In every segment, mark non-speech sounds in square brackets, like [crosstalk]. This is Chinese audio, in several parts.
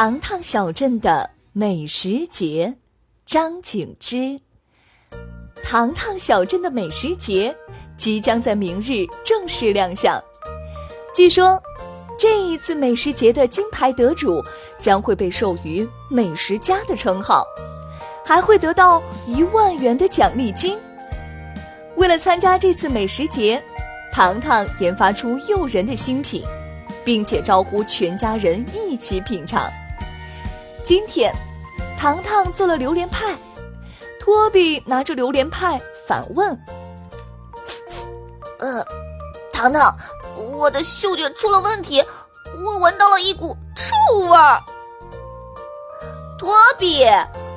糖糖小镇的美食节，张景之。糖糖小镇的美食节即将在明日正式亮相。据说，这一次美食节的金牌得主将会被授予“美食家”的称号，还会得到一万元的奖励金。为了参加这次美食节，糖糖研发出诱人的新品，并且招呼全家人一起品尝。今天，糖糖做了榴莲派，托比拿着榴莲派反问：“呃，糖糖，我的嗅觉出了问题，我闻到了一股臭味儿。”托比，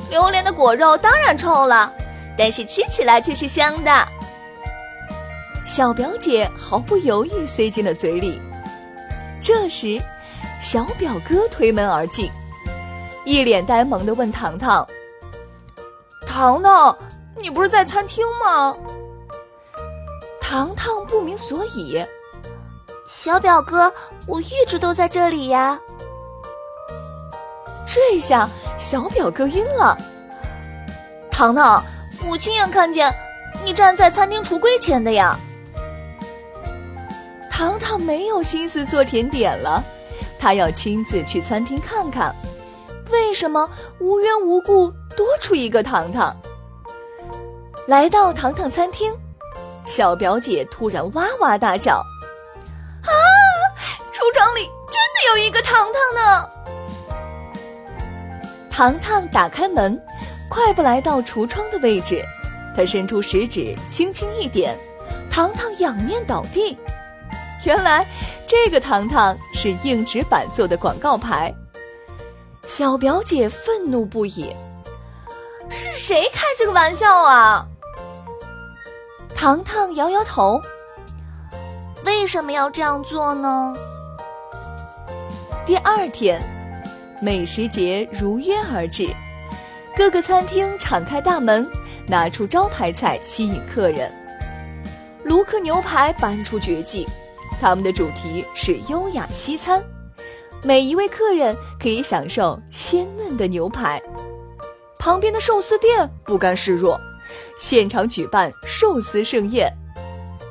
榴莲的果肉当然臭了，但是吃起来却是香的。小表姐毫不犹豫塞进了嘴里。这时，小表哥推门而进。一脸呆萌的问糖糖：“糖糖，你不是在餐厅吗？”糖糖不明所以。小表哥，我一直都在这里呀。这下小表哥晕了。糖糖，我亲眼看见你站在餐厅橱柜前的呀。糖糖没有心思做甜点了，他要亲自去餐厅看看。为什么无缘无故多出一个糖糖？来到糖糖餐厅，小表姐突然哇哇大叫：“啊！橱窗里真的有一个糖糖呢！”糖糖打开门，快步来到橱窗的位置，他伸出食指轻轻一点，糖糖仰面倒地。原来这个糖糖是硬纸板做的广告牌。小表姐愤怒不已：“是谁开这个玩笑啊？”糖糖摇摇头：“为什么要这样做呢？”第二天，美食节如约而至，各个餐厅敞开大门，拿出招牌菜吸引客人。卢克牛排搬出绝技，他们的主题是优雅西餐。每一位客人可以享受鲜嫩的牛排。旁边的寿司店不甘示弱，现场举办寿司盛宴。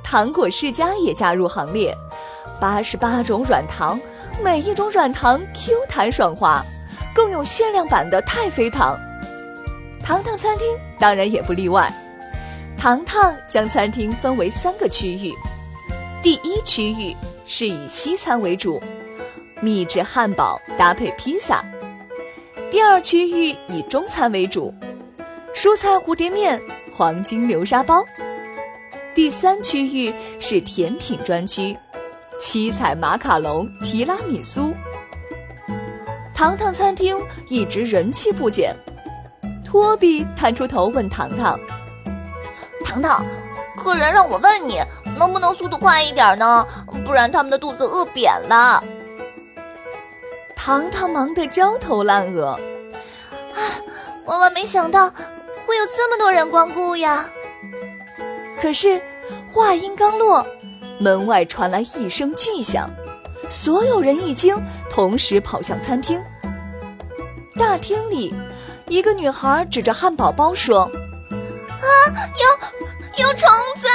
糖果世家也加入行列，八十八种软糖，每一种软糖 Q 弹爽滑，更有限量版的太妃糖。糖糖餐厅当然也不例外。糖糖将餐厅分为三个区域，第一区域是以西餐为主。秘制汉堡搭配披萨。第二区域以中餐为主，蔬菜蝴蝶面、黄金流沙包。第三区域是甜品专区，七彩马卡龙、提拉米苏。糖糖餐厅一直人气不减。托比探出头问糖糖：“糖糖，客人让我问你，能不能速度快一点呢？不然他们的肚子饿扁了。”糖糖忙得焦头烂额，啊！万万没想到会有这么多人光顾呀！可是话音刚落，门外传来一声巨响，所有人一惊，同时跑向餐厅。大厅里，一个女孩指着汉堡包说：“啊，有有虫子！”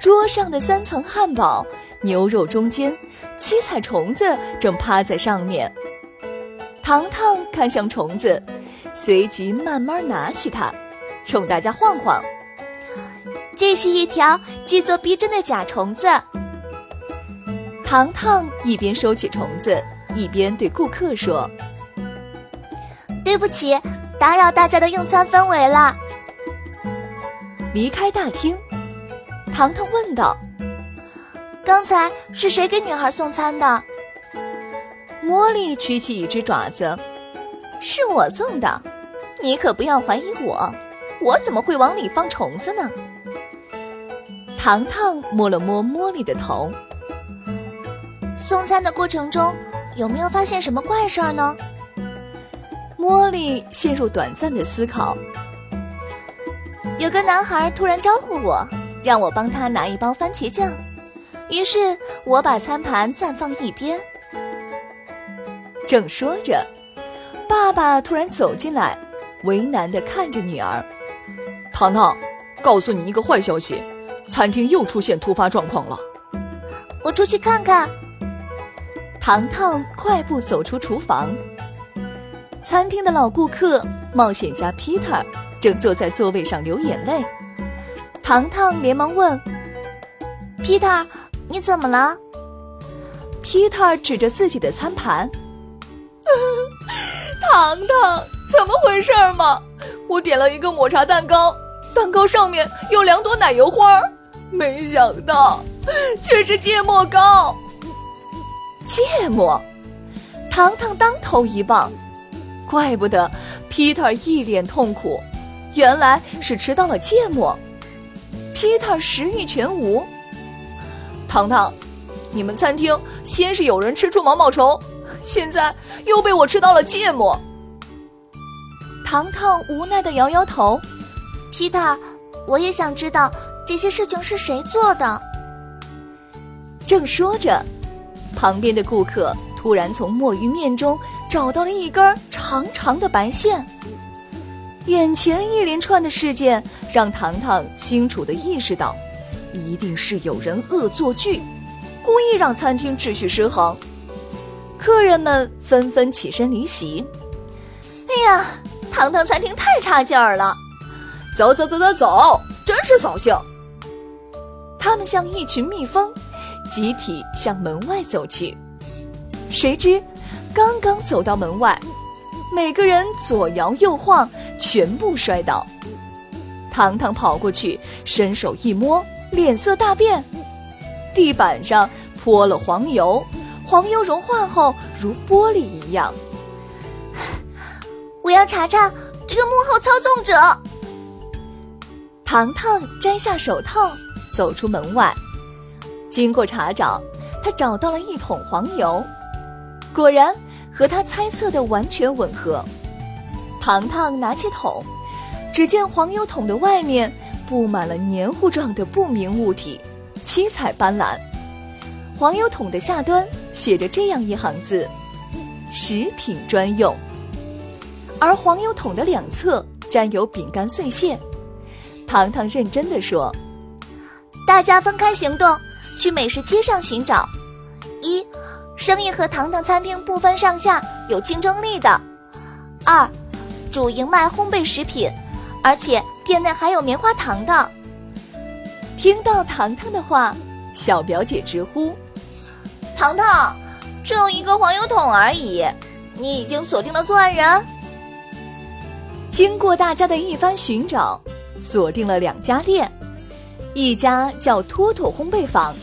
桌上的三层汉堡。牛肉中间，七彩虫子正趴在上面。糖糖看向虫子，随即慢慢拿起它，冲大家晃晃。这是一条制作逼真的假虫子。糖糖一边收起虫子，一边对顾客说：“对不起，打扰大家的用餐氛围了。”离开大厅，糖糖问道：“刚才是谁给女孩送餐的？”茉莉举起一只爪子：“是我送的，你可不要怀疑我，我怎么会往里放虫子呢？”糖糖摸了摸茉莉的头。送餐的过程中，有没有发现什么怪事儿呢？茉莉陷入短暂的思考。有个男孩突然招呼我，让我帮他拿一包番茄酱，于是我把餐盘暂放一边。正说着，爸爸突然走进来，为难地看着女儿。糖糖，告诉你一个坏消息，餐厅又出现突发状况了。我出去看看。糖糖快步走出厨房，餐厅的老顾客冒险家 Peter 正坐在座位上流眼泪。糖糖连忙问：“Peter，你怎么了？”Peter 指着自己的餐盘：“ [laughs] 糖糖，怎么回事嘛？我点了一个抹茶蛋糕，蛋糕上面有两朵奶油花，没想到却是芥末糕。”芥末，糖糖当头一棒，怪不得 Peter 一脸痛苦，原来是吃到了芥末。Peter 食欲全无。糖糖，你们餐厅先是有人吃出毛毛虫，现在又被我吃到了芥末。糖糖无奈的摇摇头。Peter，我也想知道这些事情是谁做的。正说着。旁边的顾客突然从墨鱼面中找到了一根长长的白线。眼前一连串的事件让糖糖清楚的意识到，一定是有人恶作剧，故意让餐厅秩序失衡。客人们纷纷起身离席。哎呀，糖糖餐厅太差劲儿了！走走走走走，真是扫兴。他们像一群蜜蜂。集体向门外走去，谁知刚刚走到门外，每个人左摇右晃，全部摔倒。糖糖跑过去，伸手一摸，脸色大变，地板上泼了黄油，黄油融化后如玻璃一样。我要查查这个幕后操纵者。糖糖摘下手套，走出门外。经过查找，他找到了一桶黄油，果然和他猜测的完全吻合。糖糖拿起桶，只见黄油桶的外面布满了黏糊状的不明物体，七彩斑斓。黄油桶的下端写着这样一行字：“食品专用。”而黄油桶的两侧沾有饼干碎屑。糖糖认真的说：“大家分开行动。”去美食街上寻找，一，生意和糖糖餐厅不分上下，有竞争力的；二，主营卖烘焙食品，而且店内还有棉花糖的。听到糖糖的话，小表姐直呼：“糖糖，只有一个黄油桶而已，你已经锁定了作案人。”经过大家的一番寻找，锁定了两家店，一家叫“托托烘焙坊”。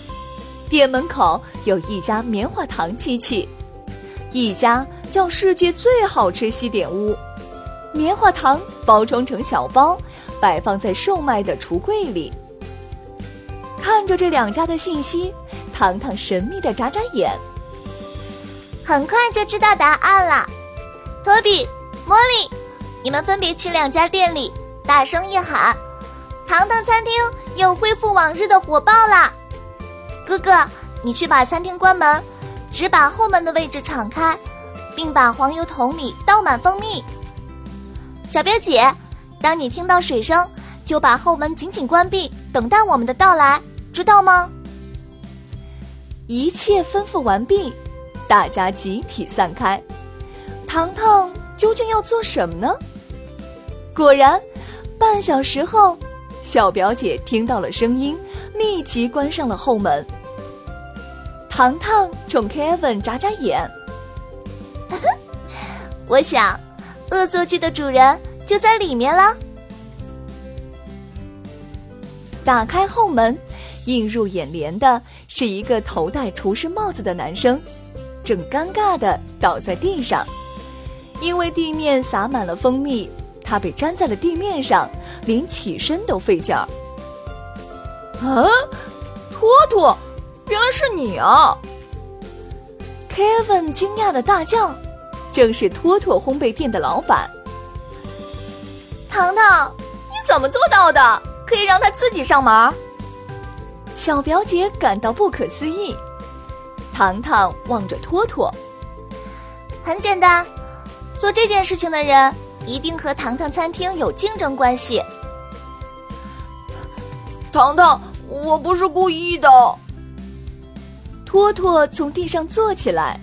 店门口有一家棉花糖机器，一家叫“世界最好吃西点屋”，棉花糖包装成小包，摆放在售卖的橱柜里。看着这两家的信息，糖糖神秘的眨眨眼。很快就知道答案了，托比、茉莉，你们分别去两家店里，大声一喊：“糖糖餐厅又恢复往日的火爆啦！”哥哥，你去把餐厅关门，只把后门的位置敞开，并把黄油桶里倒满蜂蜜。小表姐，当你听到水声，就把后门紧紧关闭，等待我们的到来，知道吗？一切吩咐完毕，大家集体散开。糖糖究竟要做什么呢？果然，半小时后。小表姐听到了声音，立即关上了后门。糖糖冲 Kevin 眨眨眼，[laughs] 我想，恶作剧的主人就在里面了。打开后门，映入眼帘的是一个头戴厨师帽子的男生，正尴尬的倒在地上，因为地面洒满了蜂蜜，他被粘在了地面上，连起身都费劲儿。啊，托托，原来是你啊！Kevin 惊讶的大叫，正是托托烘焙店的老板。糖糖，你怎么做到的？可以让他自己上门。小表姐感到不可思议。糖糖望着托托，很简单，做这件事情的人一定和糖糖餐厅有竞争关系。糖糖，我不是故意的。托托从地上坐起来，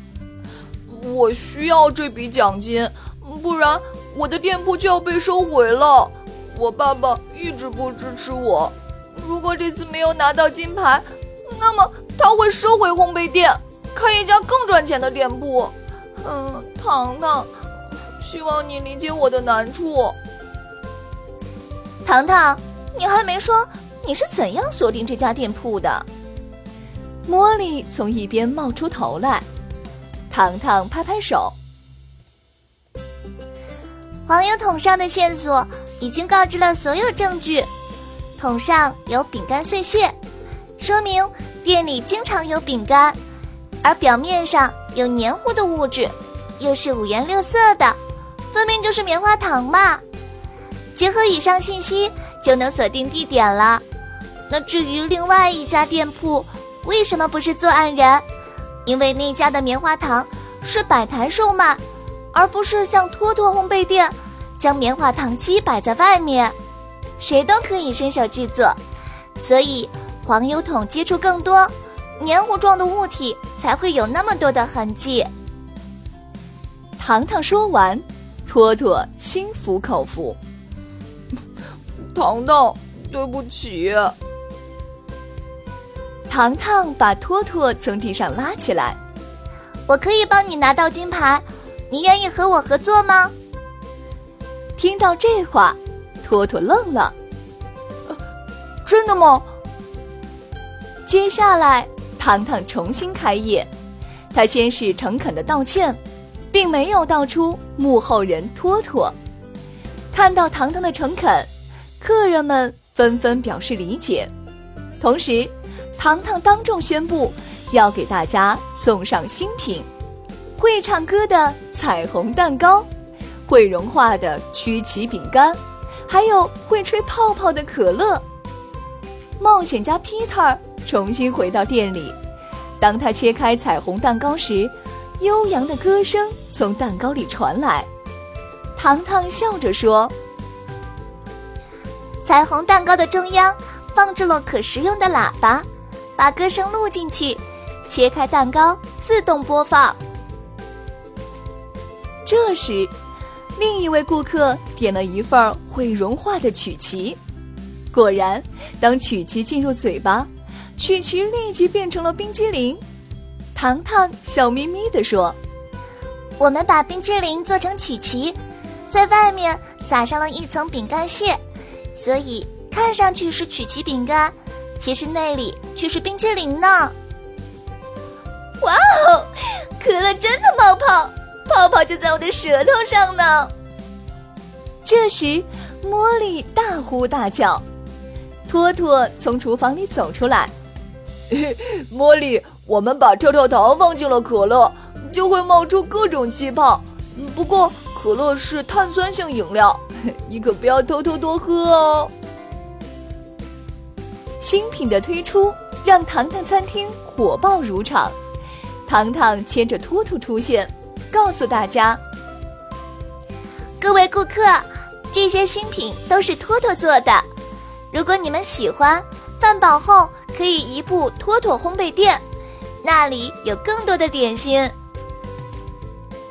我需要这笔奖金，不然我的店铺就要被收回了。我爸爸一直不支持我，如果这次没有拿到金牌，那么他会收回烘焙店，开一家更赚钱的店铺。嗯，糖糖，希望你理解我的难处。糖糖，你还没说你是怎样锁定这家店铺的？茉莉从一边冒出头来，糖糖拍拍手，黄油桶上的线索。已经告知了所有证据，桶上有饼干碎屑，说明店里经常有饼干，而表面上有黏糊的物质，又是五颜六色的，分明就是棉花糖嘛。结合以上信息，就能锁定地点了。那至于另外一家店铺为什么不是作案人？因为那家的棉花糖是摆台售卖，而不是像托托烘焙店。将棉花糖机摆在外面，谁都可以伸手制作，所以黄油桶接触更多，黏糊状的物体才会有那么多的痕迹。糖糖说完，托托心服口服。[laughs] 糖糖，对不起。糖糖把托托从地上拉起来，我可以帮你拿到金牌，你愿意和我合作吗？听到这话，托托愣了。真的吗？接下来，糖糖重新开业。他先是诚恳的道歉，并没有道出幕后人托托。看到糖糖的诚恳，客人们纷纷表示理解。同时，糖糖当众宣布要给大家送上新品——会唱歌的彩虹蛋糕。会融化的曲奇饼干，还有会吹泡泡的可乐。冒险家 Peter 重新回到店里，当他切开彩虹蛋糕时，悠扬的歌声从蛋糕里传来。糖糖笑着说：“彩虹蛋糕的中央放置了可食用的喇叭，把歌声录进去，切开蛋糕自动播放。”这时。另一位顾客点了一份会融化的曲奇，果然，当曲奇进入嘴巴，曲奇立即变成了冰激凌。糖糖笑眯眯地说：“我们把冰激凌做成曲奇，在外面撒上了一层饼干屑，所以看上去是曲奇饼干，其实那里却是冰激凌呢。”哇哦，可乐真的冒泡！泡泡就在我的舌头上呢。这时，茉莉大呼大叫，托托从厨房里走出来。[laughs] 茉莉，我们把跳跳糖放进了可乐，就会冒出各种气泡。不过，可乐是碳酸性饮料，[laughs] 你可不要偷偷多喝哦。新品的推出让糖糖餐厅火爆如常，糖糖牵着托托出现。告诉大家，各位顾客，这些新品都是托托做的。如果你们喜欢，饭饱后可以移步托托烘焙店，那里有更多的点心。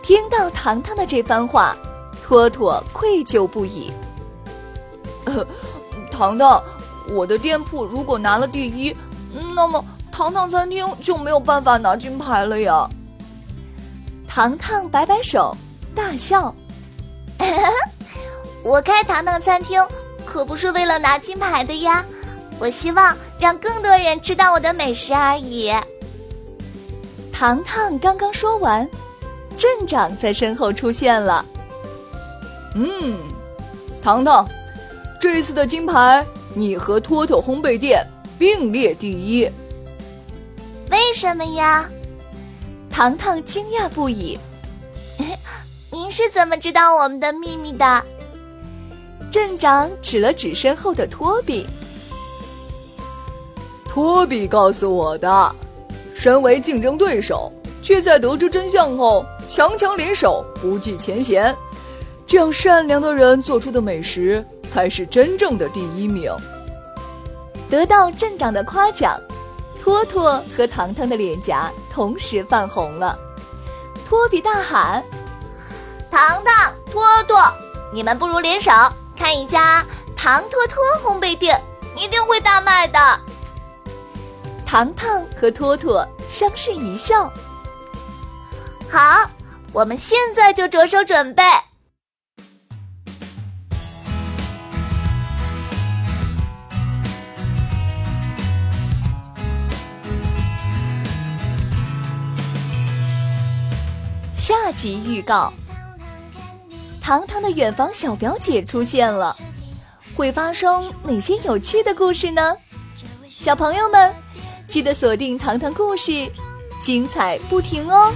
听到糖糖的这番话，托托愧疚不已。糖糖，我的店铺如果拿了第一，那么糖糖餐厅就没有办法拿金牌了呀。糖糖摆摆手，大笑。[laughs] 我开糖糖餐厅可不是为了拿金牌的呀，我希望让更多人知道我的美食而已。糖糖刚刚说完，镇长在身后出现了。嗯，糖糖，这次的金牌你和托托烘焙店并列第一。为什么呀？糖糖惊讶不已。[laughs] 您是怎么知道我们的秘密的？镇长指了指身后的托比。托比告诉我的。身为竞争对手，却在得知真相后强强联手，不计前嫌。这样善良的人做出的美食，才是真正的第一名。得到镇长的夸奖，托托和糖糖的脸颊同时泛红了。托比大喊：“糖糖、托托，你们不如联手开一家糖托托烘焙店，一定会大卖的。”糖糖和托托相视一笑。好，我们现在就着手准备。集预告：糖糖的远房小表姐出现了，会发生哪些有趣的故事呢？小朋友们。记得锁定《糖糖故事》，精彩不停哦！